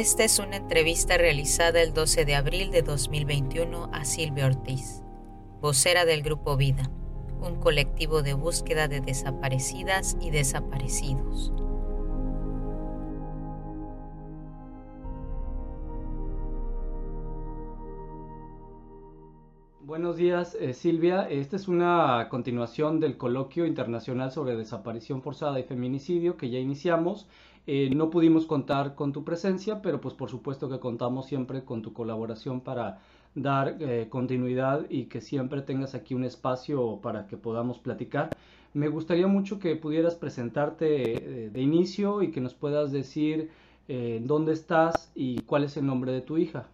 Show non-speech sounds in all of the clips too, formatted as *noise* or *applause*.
Esta es una entrevista realizada el 12 de abril de 2021 a Silvia Ortiz, vocera del Grupo Vida, un colectivo de búsqueda de desaparecidas y desaparecidos. Buenos días, eh, Silvia. Esta es una continuación del coloquio internacional sobre desaparición forzada y feminicidio que ya iniciamos. Eh, no pudimos contar con tu presencia, pero pues por supuesto que contamos siempre con tu colaboración para dar eh, continuidad y que siempre tengas aquí un espacio para que podamos platicar. Me gustaría mucho que pudieras presentarte de inicio y que nos puedas decir dónde estás y cuál es el nombre de tu hija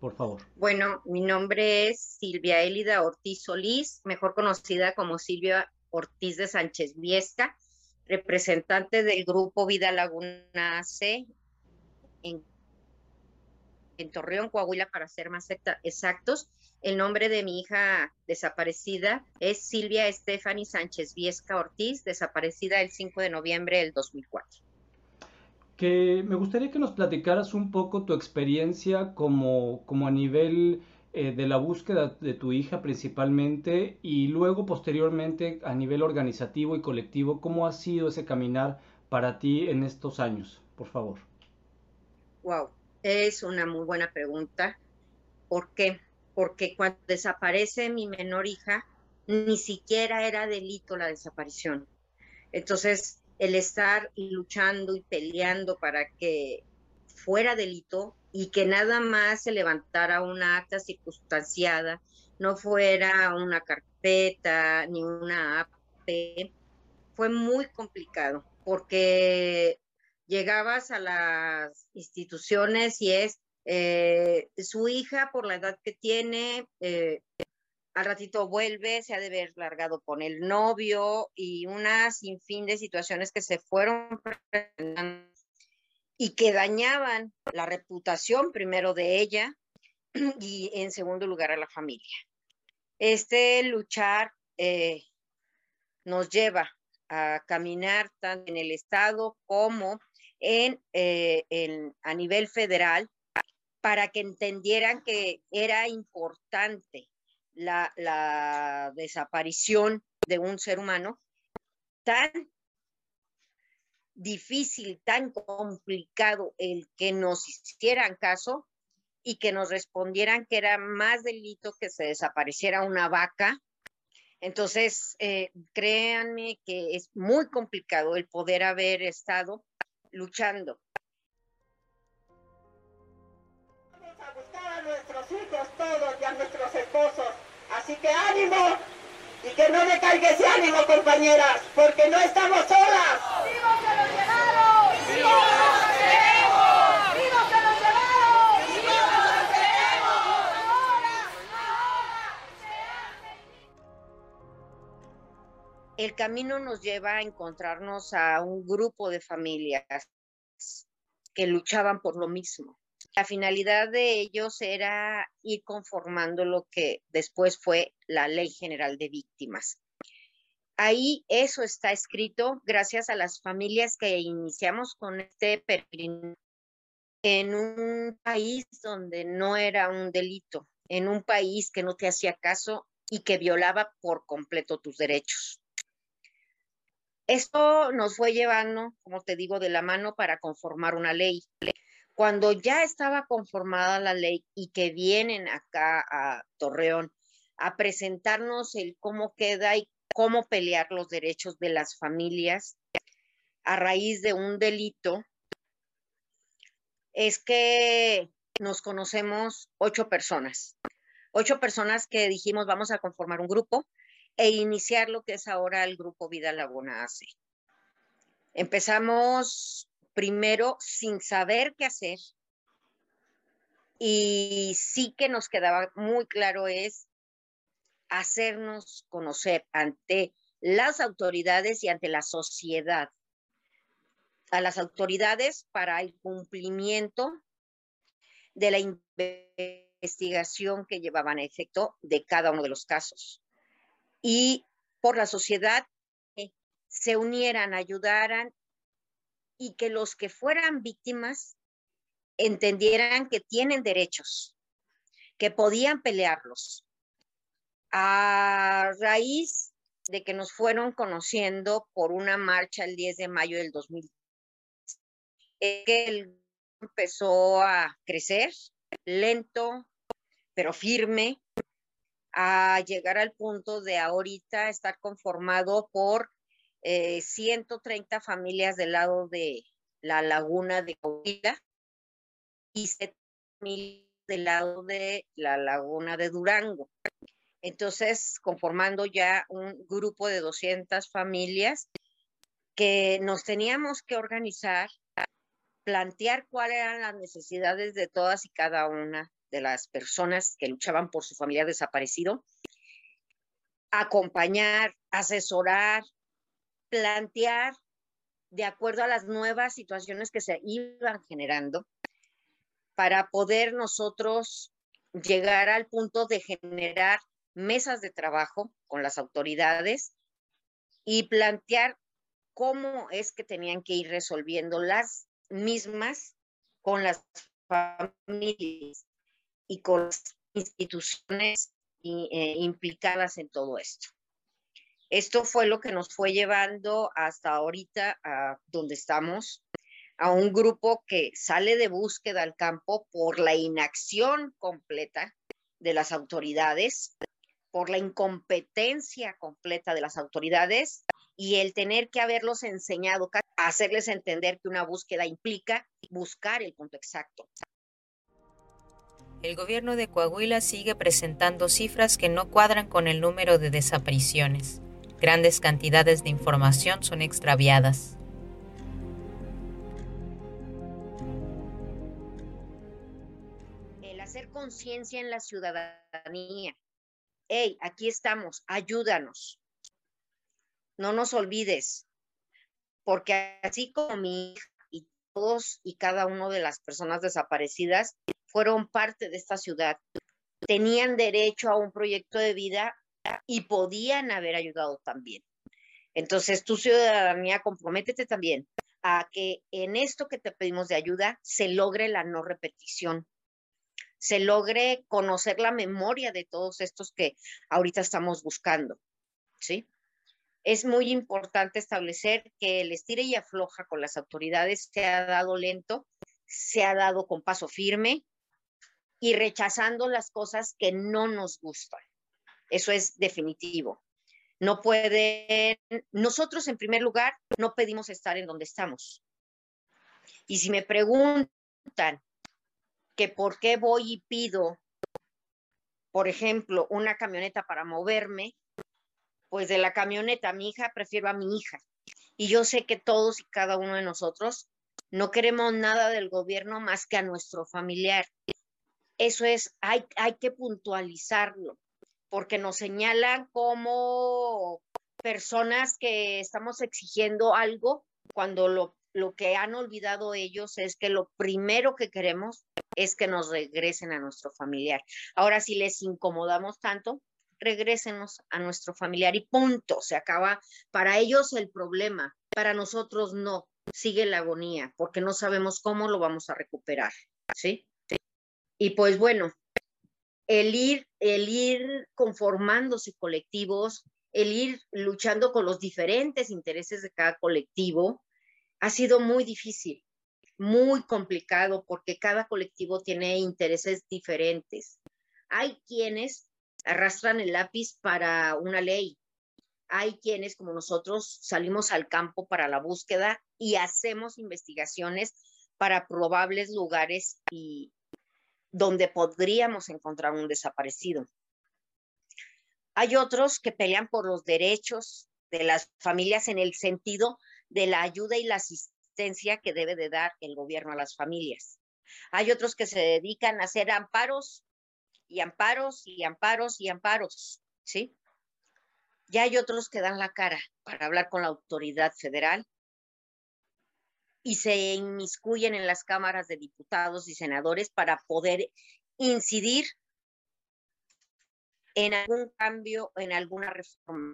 por favor. Bueno, mi nombre es Silvia Elida Ortiz Solís, mejor conocida como Silvia Ortiz de Sánchez Viesca, representante del grupo Vida Laguna C en, Torreón, Coahuila, para ser más exactos. El nombre de mi hija desaparecida es Silvia Stephanie Sánchez Viesca Ortiz, desaparecida el 5 de noviembre del 2004 que me gustaría que nos platicaras un poco tu experiencia como, como a nivel eh, de la búsqueda de tu hija principalmente y luego posteriormente a nivel organizativo y colectivo, ¿cómo ha sido ese caminar para ti en estos años? Por favor. Wow, es una muy buena pregunta. ¿Por qué? Porque cuando desaparece mi menor hija, ni siquiera era delito la desaparición. Entonces, el estar luchando y peleando para que fuera delito y que nada más se levantara una acta circunstanciada, no fuera una carpeta ni una AP, fue muy complicado porque llegabas a las instituciones y es eh, su hija por la edad que tiene, eh, al ratito vuelve, se ha de ver largado con el novio y una sinfín de situaciones que se fueron y que dañaban la reputación primero de ella *clears throat* y en segundo lugar a la familia. Este luchar eh, nos lleva a caminar tanto en el Estado como en, eh, a nivel federal para que entendieran que era importante la, desaparición de un ser humano tan difícil, tan complicado el que nos hicieran caso y que nos respondieran que era más delito que se desapareciera una vaca. Entonces, eh, créanme que es muy complicado el poder haber estado luchando. Nuestros hijos todos y a nuestros esposos Así que ánimo y que no decaiga ese ánimo, compañeras, porque no estamos solas. ¡Viva que nos llevaron! ¡Viva que nos queremos! ¡Viva que nos llevaron! ¡Viva que nos queremos! ¡Ahora! ¡Ahora! El camino nos lleva a encontrarnos a un grupo de familias que luchaban por lo mismo la finalidad de ellos era ir conformando lo que después fue la Ley General de Víctimas. Ahí eso está escrito gracias a las familias que iniciamos con este peregrinaje en un país donde no era un delito, en un país que no te hacía caso y que violaba por completo tus derechos. Esto nos fue llevando, como te digo, de la mano para conformar una ley cuando ya estaba conformada la ley y que vienen acá a Torreón a presentarnos el cómo queda y cómo pelear los derechos de las familias a raíz de un delito, es que nos conocemos ocho personas, ocho personas que dijimos vamos a conformar un grupo e iniciar lo que es ahora el grupo Vida Laguna AC. Empezamos primero sin saber qué hacer. Y sí que nos quedaba muy claro es hacernos conocer ante las autoridades y ante la sociedad. A las autoridades para el cumplimiento de la investigación que llevaban a efecto de cada uno de los casos. Y por la sociedad se unieran, ayudaran y que los que fueran víctimas entendieran que tienen derechos, que podían pelearlos. A raíz de que nos fueron conociendo por una marcha el 10 de mayo del 2000, que el empezó a crecer lento, pero firme, a llegar al punto de ahorita estar conformado por 130 eh, familias del lado de la laguna de Coahuila y 7 del lado de la laguna de Durango. Entonces, conformando ya un grupo de 200 familias que nos teníamos que organizar, plantear cuáles eran las necesidades de todas y cada una de las personas que luchaban por su familiar desaparecido, acompañar, asesorar, plantear de acuerdo a las nuevas situaciones que se iban generando para poder nosotros llegar al punto de generar mesas de trabajo con las autoridades y plantear cómo es que tenían que ir resolviendo las mismas con las familias y con las instituciones eh, implicadas en todo esto. Esto fue lo que nos fue llevando hasta ahorita a donde estamos, a un grupo que sale de búsqueda al campo por la inacción completa de las autoridades, por la incompetencia completa de las autoridades y el tener que haberlos enseñado, hacerles entender que una búsqueda implica buscar el punto exacto el gobierno de Coahuila sigue presentando cifras que no cuadran con el número de desapariciones. Grandes cantidades de información son extraviadas. El hacer conciencia en la ciudadanía. Hey, aquí estamos, ayúdanos. No nos olvides, porque así como mi hija y todos y cada uno de las personas desaparecidas, fueron parte de esta ciudad, tenían derecho a un proyecto de vida y podían haber ayudado también. Entonces, tu ciudadanía, comprométete también a que en esto que te pedimos de ayuda se logre la no repetición, se logre conocer la memoria de todos estos que ahorita estamos buscando, ¿sí? Es muy importante establecer que el estire y afloja con las autoridades se ha dado lento, se ha dado con paso firme, y rechazando las cosas que no nos gustan. Eso es definitivo. No pueden, nosotros en primer lugar no pedimos estar en donde estamos. Y si me preguntan que por qué voy y pido, por ejemplo, una camioneta para moverme, pues de la camioneta a mi hija prefiero a mi hija. Y yo sé que todos y cada uno de nosotros no queremos nada del gobierno más que a nuestro familiar. Eso es, hay, hay que puntualizarlo, porque nos señalan como personas que estamos exigiendo algo cuando lo, lo que han olvidado ellos es que lo primero que queremos es que nos regresen a nuestro familiar. Ahora, si les incomodamos tanto, regrésenos a nuestro familiar y punto, se acaba. Para ellos el problema, para nosotros no, sigue la agonía, porque no sabemos cómo lo vamos a recuperar, ¿sí? Y pues bueno, el ir, el ir conformándose colectivos, el ir luchando con los diferentes intereses de cada colectivo, ha sido muy difícil, muy complicado, porque cada colectivo tiene intereses diferentes. Hay quienes arrastran el lápiz para una ley. Hay quienes, como nosotros, salimos al campo para la búsqueda y hacemos investigaciones para probables lugares y, donde podríamos encontrar un desaparecido. Hay otros que pelean por los derechos de las familias en el sentido de la ayuda y la asistencia que debe de dar el gobierno a las familias. Hay otros que se dedican a hacer amparos y amparos y amparos y amparos, ¿sí? Y hay otros que dan la cara para hablar con la autoridad federal y se inmiscuyen en las cámaras de diputados y senadores para poder incidir en algún cambio, en alguna reforma.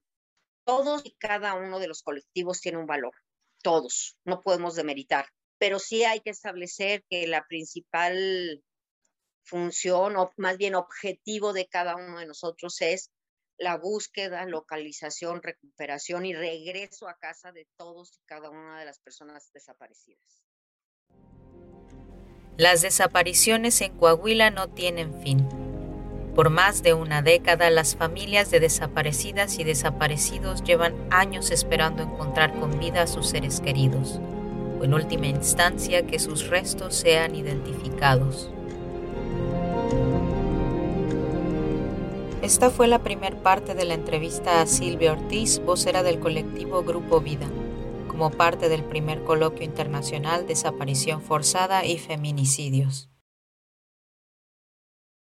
Todos y cada uno de los colectivos tiene un valor, todos, no podemos demeritar. pero sí hay que establecer que la principal función o más bien objetivo de cada uno de nosotros es la búsqueda, localización, recuperación y regreso a casa de todos y cada una de las personas desaparecidas. Las desapariciones en Coahuila no tienen fin. Por más de una década, las familias de desaparecidas y desaparecidos llevan años esperando encontrar con vida a sus seres queridos, o en última instancia que sus restos sean identificados. Esta fue la primera parte de la entrevista a Silvia Ortiz, vocera del colectivo Grupo Vida, como parte del primer coloquio internacional Desaparición Forzada y Feminicidios.